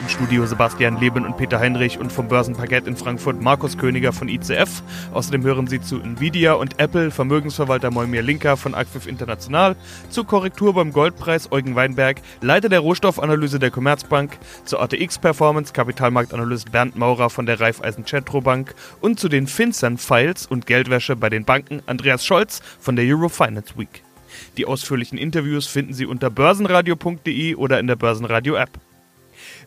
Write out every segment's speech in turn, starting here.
Im Studio Sebastian Leben und Peter Heinrich und vom Börsenparkett in Frankfurt Markus Königer von ICF. Außerdem hören Sie zu Nvidia und Apple Vermögensverwalter Moimir Linker von Acquif International, zur Korrektur beim Goldpreis Eugen Weinberg, Leiter der Rohstoffanalyse der Commerzbank, zur ATX Performance Kapitalmarktanalyst Bernd Maurer von der Raiffeisen Bank und zu den FinCEN Files und Geldwäsche bei den Banken Andreas Scholz von der Eurofinance Week. Die ausführlichen Interviews finden Sie unter börsenradio.de oder in der Börsenradio App.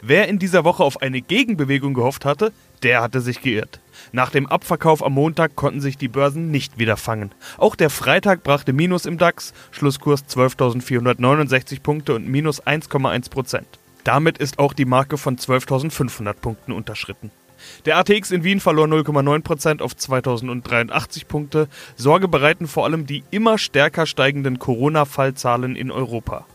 Wer in dieser Woche auf eine Gegenbewegung gehofft hatte, der hatte sich geirrt. Nach dem Abverkauf am Montag konnten sich die Börsen nicht wieder fangen. Auch der Freitag brachte Minus im DAX, Schlusskurs 12.469 Punkte und minus 1,1 Prozent. Damit ist auch die Marke von 12.500 Punkten unterschritten. Der ATX in Wien verlor 0,9% auf 2083 Punkte. Sorge bereiten vor allem die immer stärker steigenden Corona-Fallzahlen in Europa.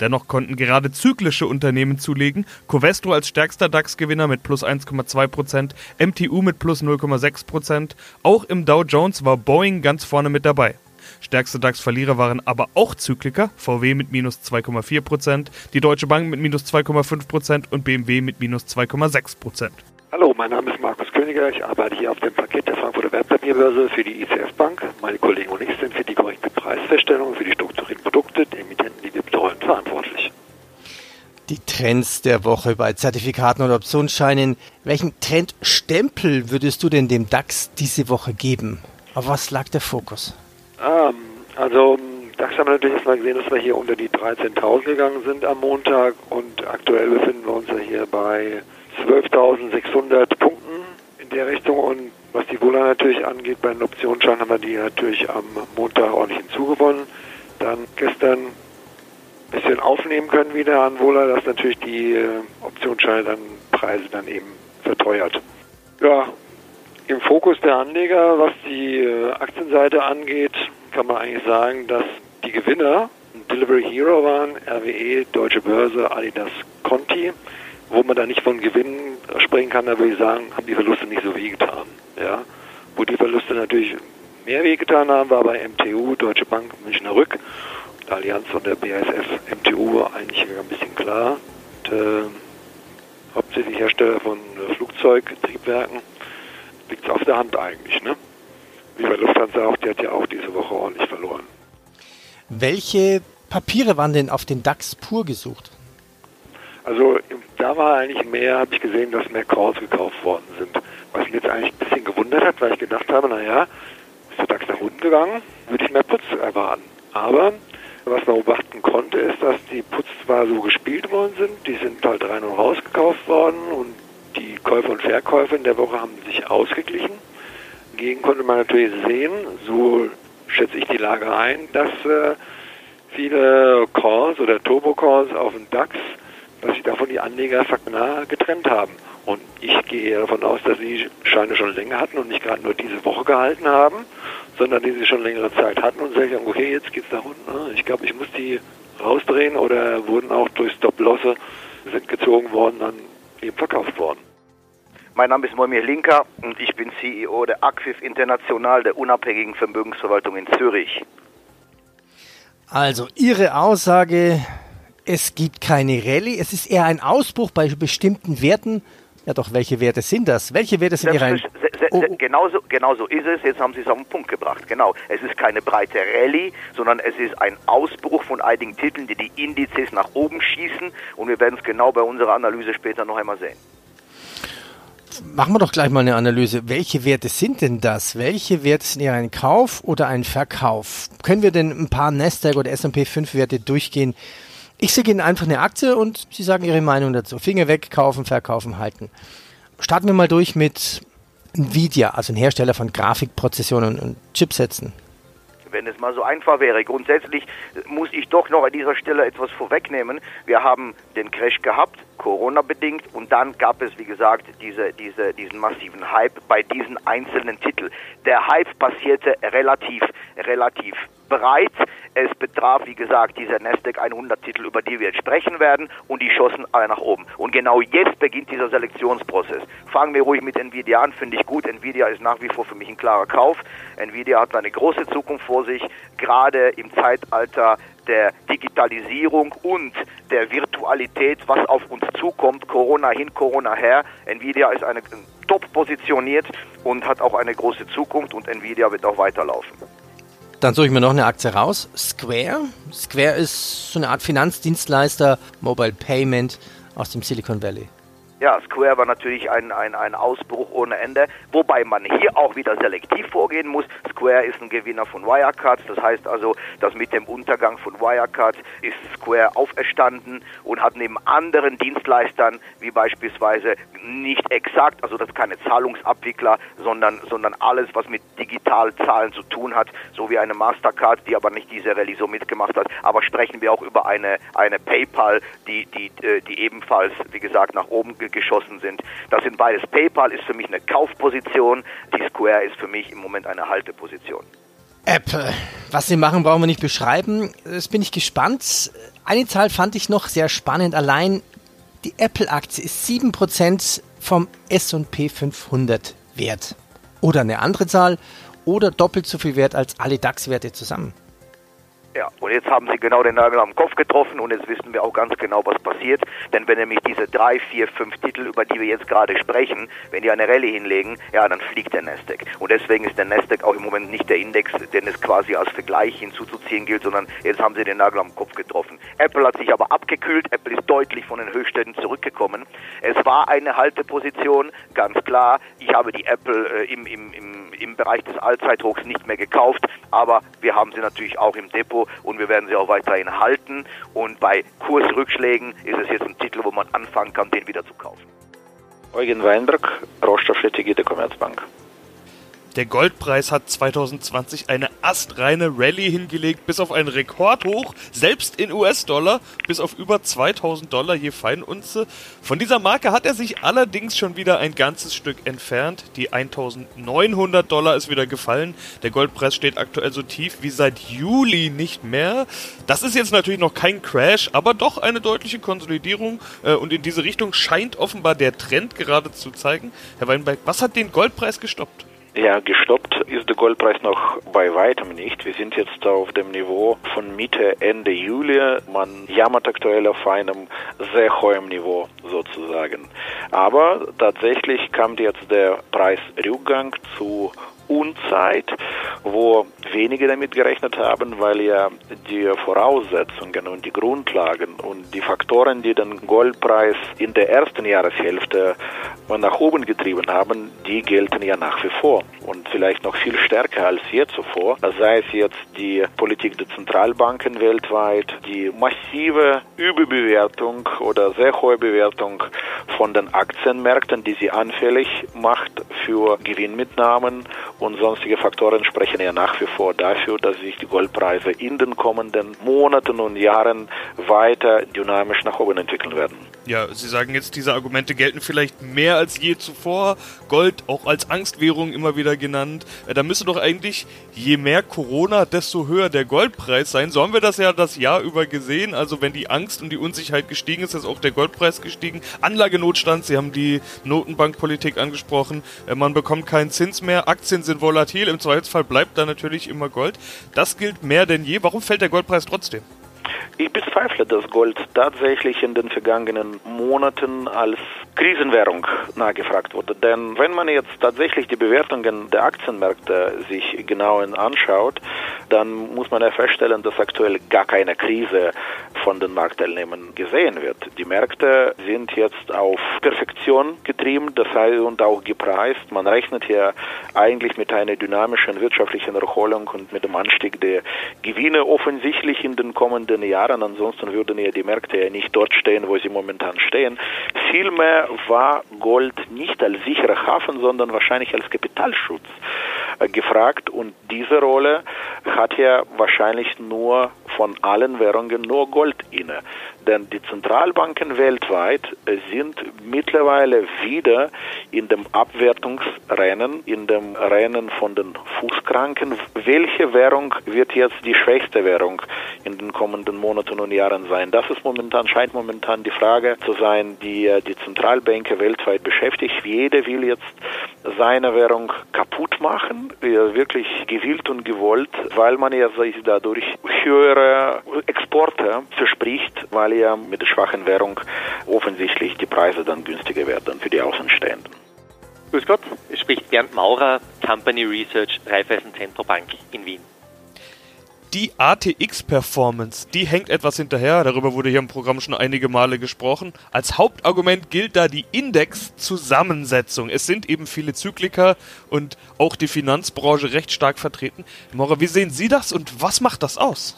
Dennoch konnten gerade zyklische Unternehmen zulegen. Covestro als stärkster DAX-Gewinner mit plus 1,2%, MTU mit plus 0,6%. Auch im Dow Jones war Boeing ganz vorne mit dabei. Stärkste DAX-Verlierer waren aber auch Zykliker, VW mit minus 2,4%, die Deutsche Bank mit minus 2,5% und BMW mit minus 2,6%. Hallo, mein Name ist Markus Königer. Ich arbeite hier auf dem Paket der Frankfurter Wertpapierbörse für die ICF Bank. Meine Kollegen und ich sind für die korrekte Preisfeststellung für die strukturierten Produkte, die Emittenten, verantwortlich. Die Trends der Woche bei Zertifikaten und Optionsscheinen. Welchen Trendstempel würdest du denn dem DAX diese Woche geben? Auf was lag der Fokus? Ähm, also DAX haben wir natürlich erstmal gesehen, dass wir hier unter die 13.000 gegangen sind am Montag und aktuell befinden wir uns ja hier bei 12.600 Punkten in der Richtung und was die Wohler natürlich angeht, bei den Optionsscheinen haben wir die natürlich am Montag ordentlich hinzugewonnen. Dann gestern ein bisschen aufnehmen können wieder an Wohler, dass natürlich die äh, Optionsscheine dann Preise dann eben verteuert. Ja, im Fokus der Anleger, was die äh, Aktienseite angeht, kann man eigentlich sagen, dass die Gewinner Delivery Hero waren, RWE, Deutsche Börse, Adidas, Conti wo man da nicht von Gewinnen sprechen kann, da würde ich sagen, haben die Verluste nicht so wehgetan. Ja? Wo die Verluste natürlich mehr wehgetan haben, war bei MTU, Deutsche Bank, Münchner Rück, Allianz von der BASF, MTU eigentlich ein bisschen klar. Und, äh, hauptsächlich Hersteller von äh, Flugzeugtriebwerken, liegt es auf der Hand eigentlich. Ne? Wie bei Lufthansa auch, die hat ja auch diese Woche ordentlich verloren. Welche Papiere waren denn auf den DAX pur gesucht? Also da war eigentlich mehr, habe ich gesehen, dass mehr Calls gekauft worden sind. Was mich jetzt eigentlich ein bisschen gewundert hat, weil ich gedacht habe, naja, ist der DAX nach unten gegangen, würde ich mehr Putz erwarten. Aber was man beobachten konnte, ist, dass die Putz zwar so gespielt worden sind, die sind halt rein und raus gekauft worden und die Käufer und Verkäufer in der Woche haben sich ausgeglichen. Hingegen konnte man natürlich sehen, so schätze ich die Lage ein, dass äh, viele Calls oder Turbo-Calls auf dem DAX dass sich davon die Anleger getrennt haben. Und ich gehe davon aus, dass sie Scheine schon länger hatten und nicht gerade nur diese Woche gehalten haben, sondern die sie schon längere Zeit hatten und sagen, okay, jetzt geht's nach unten. Ne? Ich glaube, ich muss die rausdrehen oder wurden auch durch Stop-Losse, sind gezogen worden, dann eben verkauft worden. Mein Name ist Moimir Linker und ich bin CEO der Acquif International, der unabhängigen Vermögensverwaltung in Zürich. Also Ihre Aussage, es gibt keine Rallye, es ist eher ein Ausbruch bei bestimmten Werten. Ja doch, welche Werte sind das? Welche Werte sind Ihre... Oh, oh. Genauso, genauso ist es, jetzt haben Sie es auf den Punkt gebracht. Genau, es ist keine breite Rallye, sondern es ist ein Ausbruch von einigen Titeln, die die Indizes nach oben schießen und wir werden es genau bei unserer Analyse später noch einmal sehen. Machen wir doch gleich mal eine Analyse. Welche Werte sind denn das? Welche Werte sind eher ein Kauf oder ein Verkauf? Können wir denn ein paar Nasdaq oder S&P 5 Werte durchgehen, ich sehe Ihnen einfach eine Aktie und Sie sagen Ihre Meinung dazu. Finger weg, kaufen, verkaufen, halten. Starten wir mal durch mit Nvidia, also ein Hersteller von Grafikprozessionen und Chipsätzen. Wenn es mal so einfach wäre. Grundsätzlich muss ich doch noch an dieser Stelle etwas vorwegnehmen. Wir haben den Crash gehabt Corona bedingt und dann gab es, wie gesagt, diese, diese, diesen massiven Hype bei diesen einzelnen Titeln. Der Hype passierte relativ, relativ breit. Es betraf, wie gesagt, diese Nasdaq 100 Titel, über die wir jetzt sprechen werden, und die schossen alle nach oben. Und genau jetzt beginnt dieser Selektionsprozess. Fangen wir ruhig mit Nvidia an, finde ich gut. Nvidia ist nach wie vor für mich ein klarer Kauf. Nvidia hat eine große Zukunft vor sich, gerade im Zeitalter der Digitalisierung und der Virtualität, was auf uns zukommt, Corona hin, Corona her. Nvidia ist eine top positioniert und hat auch eine große Zukunft und Nvidia wird auch weiterlaufen. Dann suche ich mir noch eine Aktie raus. Square. Square ist so eine Art Finanzdienstleister, Mobile Payment aus dem Silicon Valley. Ja, Square war natürlich ein, ein, ein Ausbruch ohne Ende, wobei man hier auch wieder selektiv vorgehen muss. Square ist ein Gewinner von Wirecard, das heißt also, dass mit dem Untergang von Wirecard ist Square auferstanden und hat neben anderen Dienstleistern, wie beispielsweise nicht exakt, also das ist keine Zahlungsabwickler, sondern, sondern alles, was mit Digitalzahlen zu tun hat, so wie eine Mastercard, die aber nicht diese Rallye so mitgemacht hat. Aber sprechen wir auch über eine, eine PayPal, die, die, äh, die ebenfalls, wie gesagt, nach oben geschossen sind. Das sind beides. PayPal ist für mich eine Kaufposition, die Square ist für mich im Moment eine Halteposition. Apple. Was sie machen, brauchen wir nicht beschreiben. Das bin ich gespannt. Eine Zahl fand ich noch sehr spannend. Allein die Apple-Aktie ist 7% vom S&P 500 wert. Oder eine andere Zahl. Oder doppelt so viel wert als alle DAX-Werte zusammen. Ja, und jetzt haben sie genau den Nagel am Kopf getroffen und jetzt wissen wir auch ganz genau, was passiert. Denn wenn nämlich diese drei, vier, fünf Titel, über die wir jetzt gerade sprechen, wenn die eine Rallye hinlegen, ja, dann fliegt der Nasdaq. Und deswegen ist der Nasdaq auch im Moment nicht der Index, den es quasi als Vergleich hinzuzuziehen gilt, sondern jetzt haben sie den Nagel am Kopf getroffen. Apple hat sich aber abgekühlt, Apple ist deutlich von den Höchstständen zurückgekommen. Es war eine Halteposition, ganz klar. Ich habe die Apple äh, im, im, im, im Bereich des Allzeithochs nicht mehr gekauft, aber wir haben sie natürlich auch im Depot und wir werden sie auch weiterhin halten. Und bei Kursrückschlägen ist es jetzt ein Titel, wo man anfangen kann, den wieder zu kaufen. Eugen Weinberg, Rohstoffstrategie der Commerzbank. Der Goldpreis hat 2020 eine astreine Rallye hingelegt, bis auf einen Rekordhoch, selbst in US-Dollar, bis auf über 2000 Dollar je Feinunze. Von dieser Marke hat er sich allerdings schon wieder ein ganzes Stück entfernt. Die 1900 Dollar ist wieder gefallen. Der Goldpreis steht aktuell so tief wie seit Juli nicht mehr. Das ist jetzt natürlich noch kein Crash, aber doch eine deutliche Konsolidierung. Äh, und in diese Richtung scheint offenbar der Trend gerade zu zeigen. Herr Weinberg, was hat den Goldpreis gestoppt? Ja, gestoppt ist der Goldpreis noch bei weitem nicht. Wir sind jetzt auf dem Niveau von Mitte, Ende Juli. Man jammert aktuell auf einem sehr hohen Niveau sozusagen. Aber tatsächlich kam jetzt der Preisrückgang zu Unzeit, wo wenige damit gerechnet haben, weil ja die Voraussetzungen und die Grundlagen und die Faktoren, die den Goldpreis in der ersten Jahreshälfte nach oben getrieben haben, die gelten ja nach wie vor und vielleicht noch viel stärker als je zuvor. Sei es jetzt die Politik der Zentralbanken weltweit, die massive Überbewertung oder sehr hohe Bewertung von den Aktienmärkten, die sie anfällig macht für Gewinnmitnahmen und sonstige Faktoren sprechen ja nach wie vor dafür, dass sich die Goldpreise in den kommenden Monaten und Jahren weiter dynamisch nach oben entwickeln werden. Ja, Sie sagen jetzt, diese Argumente gelten vielleicht mehr als je zuvor. Gold auch als Angstwährung immer wieder genannt. Äh, da müsste doch eigentlich, je mehr Corona, desto höher der Goldpreis sein. So haben wir das ja das Jahr über gesehen. Also wenn die Angst und die Unsicherheit gestiegen ist, ist auch der Goldpreis gestiegen. Anlagenotstand, Sie haben die Notenbankpolitik angesprochen. Äh, man bekommt keinen Zins mehr. Aktien sind volatil. Im Zweifelsfall bleibt da natürlich immer Gold. Das gilt mehr denn je. Warum fällt der Goldpreis trotzdem? Ich bezweifle, dass Gold tatsächlich in den vergangenen Monaten als Krisenwährung nachgefragt wurde. Denn wenn man jetzt tatsächlich die Bewertungen der Aktienmärkte sich genau anschaut, dann muss man ja feststellen, dass aktuell gar keine Krise von den Marktteilnehmern gesehen wird. Die Märkte sind jetzt auf Perfektion getrieben, das heißt und auch gepreist. Man rechnet hier eigentlich mit einer dynamischen wirtschaftlichen Erholung und mit dem Anstieg der Gewinne offensichtlich in den kommenden Jahren. Ansonsten würden ja die Märkte ja nicht dort stehen, wo sie momentan stehen. Vielmehr war Gold nicht als sicherer Hafen, sondern wahrscheinlich als Kapitalschutz gefragt und diese Rolle hat ja wahrscheinlich nur von allen Währungen nur Gold inne. Denn die Zentralbanken weltweit sind mittlerweile wieder in dem Abwertungsrennen, in dem Rennen von den Fußkranken. Welche Währung wird jetzt die schwächste Währung in den kommenden Monaten und Jahren sein? Das ist momentan, scheint momentan die Frage zu sein, die äh, die Zentralbanken weltweit beschäftigt. Jeder will jetzt seine Währung kaputt machen, wirklich gewillt und gewollt, weil man ja sich dadurch höhere Exporte verspricht, weil ja mit der schwachen Währung offensichtlich die Preise dann günstiger werden für die Außenstehenden. Grüß Gott, es spricht Bernd Maurer, Company Research, Raiffeisen Zentrobank in Wien. Die ATX-Performance, die hängt etwas hinterher, darüber wurde hier im Programm schon einige Male gesprochen. Als Hauptargument gilt da die Index-Zusammensetzung. Es sind eben viele Zykliker und auch die Finanzbranche recht stark vertreten. Maurer, wie sehen Sie das und was macht das aus?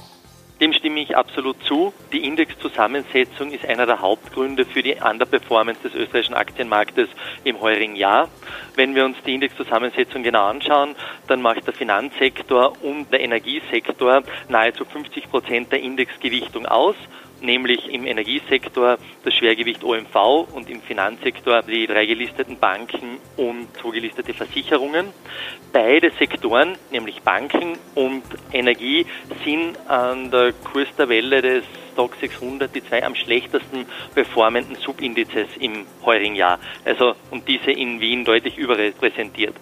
Dem stimme ich absolut zu. Die Indexzusammensetzung ist einer der Hauptgründe für die Underperformance des österreichischen Aktienmarktes im heurigen Jahr. Wenn wir uns die Indexzusammensetzung genau anschauen, dann macht der Finanzsektor und der Energiesektor nahezu 50 Prozent der Indexgewichtung aus nämlich im Energiesektor das Schwergewicht OMV und im Finanzsektor die drei gelisteten Banken und zwei gelistete Versicherungen. Beide Sektoren, nämlich Banken und Energie, sind an der Kurstabelle des Stock 600 die zwei am schlechtesten performenden Subindizes im heurigen Jahr. Also und diese in Wien deutlich überrepräsentiert.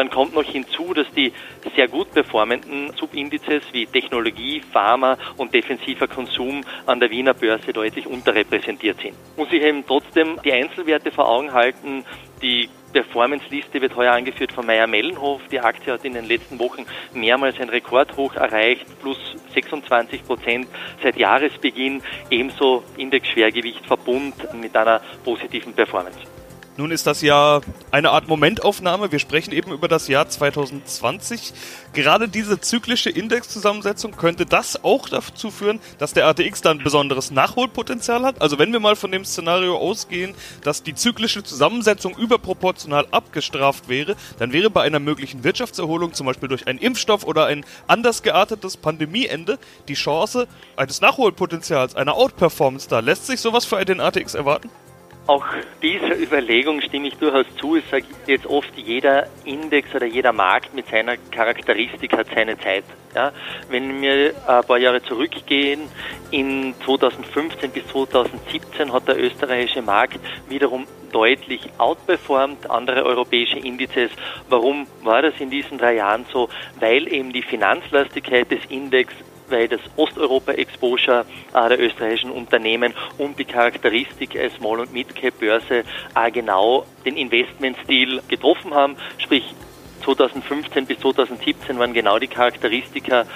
Dann kommt noch hinzu, dass die sehr gut performenden Subindizes wie Technologie, Pharma und defensiver Konsum an der Wiener Börse deutlich unterrepräsentiert sind. Muss ich eben trotzdem die Einzelwerte vor Augen halten, die Performance-Liste wird heuer angeführt von Meyer Mellenhof. Die Aktie hat in den letzten Wochen mehrmals ein Rekordhoch erreicht, plus 26 Prozent seit Jahresbeginn. Ebenso Index-Schwergewicht Verbund mit einer positiven Performance. Nun ist das ja eine Art Momentaufnahme. Wir sprechen eben über das Jahr 2020. Gerade diese zyklische Indexzusammensetzung könnte das auch dazu führen, dass der ATX dann besonderes Nachholpotenzial hat. Also wenn wir mal von dem Szenario ausgehen, dass die zyklische Zusammensetzung überproportional abgestraft wäre, dann wäre bei einer möglichen Wirtschaftserholung, zum Beispiel durch einen Impfstoff oder ein anders geartetes Pandemieende, die Chance eines Nachholpotenzials, einer Outperformance da. Lässt sich sowas für den ATX erwarten? Auch dieser Überlegung stimme ich durchaus zu. Ich sage jetzt oft, jeder Index oder jeder Markt mit seiner Charakteristik hat seine Zeit. Ja, wenn wir ein paar Jahre zurückgehen, in 2015 bis 2017 hat der österreichische Markt wiederum deutlich outperformt andere europäische Indizes. Warum war das in diesen drei Jahren so? Weil eben die Finanzlastigkeit des Index weil das Osteuropa-Exposure äh, der österreichischen Unternehmen und die Charakteristik als Small- und Mid-Cap-Börse äh, genau den Investmentstil getroffen haben. Sprich, 2015 bis 2017 waren genau die Charakteristika,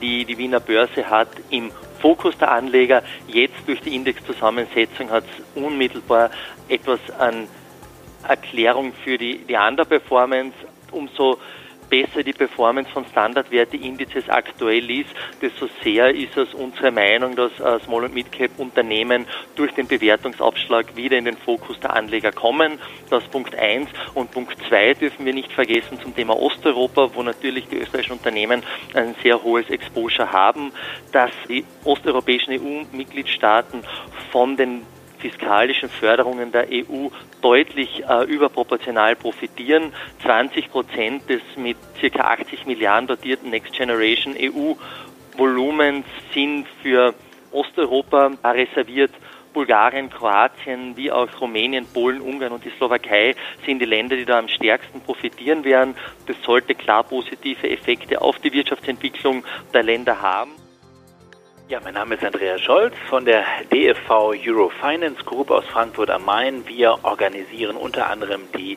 die die Wiener Börse hat, im Fokus der Anleger. Jetzt durch die Indexzusammensetzung hat es unmittelbar etwas an Erklärung für die, die Underperformance. Umso besser die Performance von Standardwerte-Indizes aktuell ist, desto sehr ist es unsere Meinung, dass äh, Small- und Mid-Cap-Unternehmen durch den Bewertungsabschlag wieder in den Fokus der Anleger kommen. Das ist Punkt 1. Und Punkt 2 dürfen wir nicht vergessen zum Thema Osteuropa, wo natürlich die österreichischen Unternehmen ein sehr hohes Exposure haben, dass die osteuropäischen EU-Mitgliedstaaten von den fiskalischen Förderungen der EU deutlich äh, überproportional profitieren. 20 Prozent des mit ca. 80 Milliarden dotierten Next Generation EU Volumens sind für Osteuropa reserviert. Bulgarien, Kroatien, wie auch Rumänien, Polen, Ungarn und die Slowakei sind die Länder, die da am stärksten profitieren werden. Das sollte klar positive Effekte auf die Wirtschaftsentwicklung der Länder haben. Ja, mein Name ist Andreas Scholz von der DFV Eurofinance Group aus Frankfurt am Main. Wir organisieren unter anderem die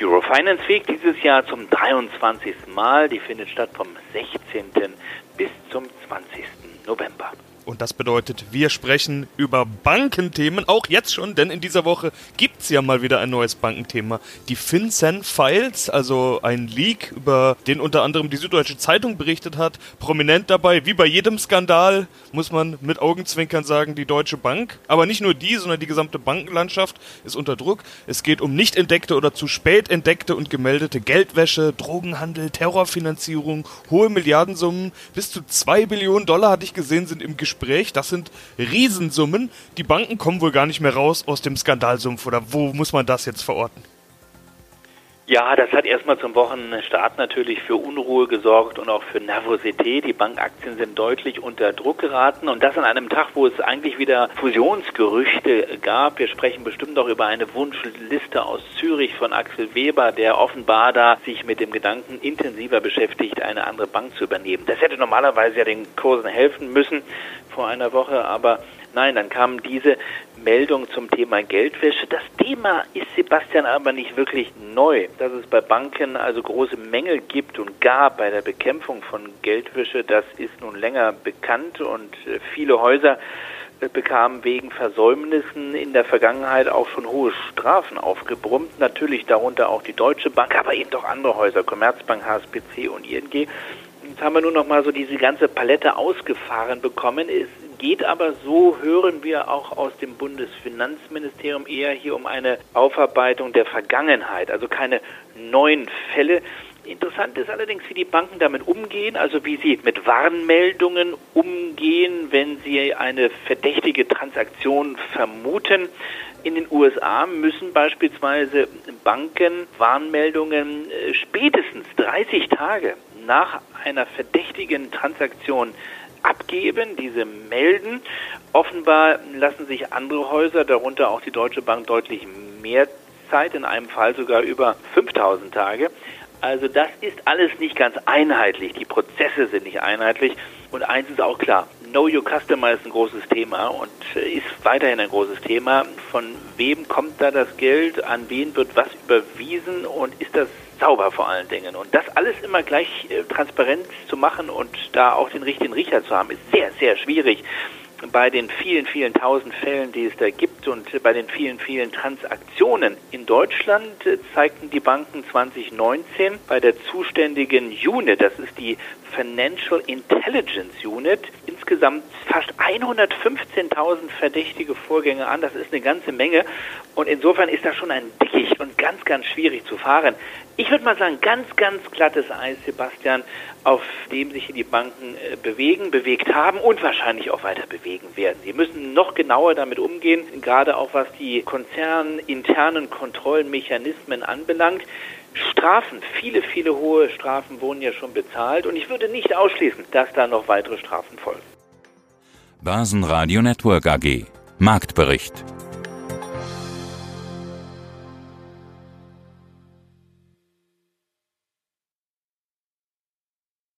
Eurofinance Week dieses Jahr zum 23. Mal. Die findet statt vom 16. bis zum 20. November. Und Das bedeutet, wir sprechen über Bankenthemen, auch jetzt schon, denn in dieser Woche gibt es ja mal wieder ein neues Bankenthema. Die FinCEN Files, also ein Leak, über den unter anderem die Süddeutsche Zeitung berichtet hat. Prominent dabei, wie bei jedem Skandal, muss man mit Augenzwinkern sagen, die Deutsche Bank. Aber nicht nur die, sondern die gesamte Bankenlandschaft ist unter Druck. Es geht um nicht entdeckte oder zu spät entdeckte und gemeldete Geldwäsche, Drogenhandel, Terrorfinanzierung, hohe Milliardensummen. Bis zu zwei Billionen Dollar, hatte ich gesehen, sind im Gespräch. Das sind Riesensummen. Die Banken kommen wohl gar nicht mehr raus aus dem Skandalsumpf. Oder wo muss man das jetzt verorten? Ja, das hat erstmal zum Wochenstart natürlich für Unruhe gesorgt und auch für Nervosität. Die Bankaktien sind deutlich unter Druck geraten und das an einem Tag, wo es eigentlich wieder Fusionsgerüchte gab. Wir sprechen bestimmt auch über eine Wunschliste aus Zürich von Axel Weber, der offenbar da sich mit dem Gedanken intensiver beschäftigt, eine andere Bank zu übernehmen. Das hätte normalerweise ja den Kursen helfen müssen vor einer Woche, aber Nein, dann kam diese Meldung zum Thema Geldwäsche. Das Thema ist, Sebastian, aber nicht wirklich neu. Dass es bei Banken also große Mängel gibt und gab bei der Bekämpfung von Geldwäsche, das ist nun länger bekannt und äh, viele Häuser äh, bekamen wegen Versäumnissen in der Vergangenheit auch schon hohe Strafen aufgebrummt. Natürlich darunter auch die Deutsche Bank, aber eben doch andere Häuser, Commerzbank, HSBC und ING. Jetzt haben wir nur noch mal so diese ganze Palette ausgefahren bekommen. Es geht aber, so hören wir auch aus dem Bundesfinanzministerium, eher hier um eine Aufarbeitung der Vergangenheit, also keine neuen Fälle. Interessant ist allerdings, wie die Banken damit umgehen, also wie sie mit Warnmeldungen umgehen, wenn sie eine verdächtige Transaktion vermuten. In den USA müssen beispielsweise Banken Warnmeldungen äh, spätestens 30 Tage nach einer verdächtigen Transaktion abgeben, diese melden. Offenbar lassen sich andere Häuser, darunter auch die Deutsche Bank, deutlich mehr Zeit, in einem Fall sogar über 5000 Tage. Also das ist alles nicht ganz einheitlich. Die Prozesse sind nicht einheitlich. Und eins ist auch klar, Know Your Customer ist ein großes Thema und ist weiterhin ein großes Thema. Von wem kommt da das Geld? An wen wird was überwiesen? Und ist das sauber vor allen Dingen. Und das alles immer gleich äh, transparent zu machen und da auch den richtigen Riecher zu haben, ist sehr, sehr schwierig bei den vielen, vielen tausend Fällen, die es da gibt und bei den vielen, vielen Transaktionen. In Deutschland äh, zeigten die Banken 2019 bei der zuständigen Unit, das ist die Financial Intelligence Unit, insgesamt fast 115.000 verdächtige Vorgänge an. Das ist eine ganze Menge. Und insofern ist das schon ein Dickicht und ganz, ganz schwierig zu fahren. Ich würde mal sagen, ganz, ganz glattes Eis, Sebastian, auf dem sich die Banken äh, bewegen, bewegt haben und wahrscheinlich auch weiter bewegen werden. Sie müssen noch genauer damit umgehen, gerade auch was die konzerninternen Kontrollmechanismen anbelangt. Strafen, viele, viele hohe Strafen wurden ja schon bezahlt und ich würde nicht ausschließen, dass da noch weitere Strafen folgen. Börsenradio Network AG Marktbericht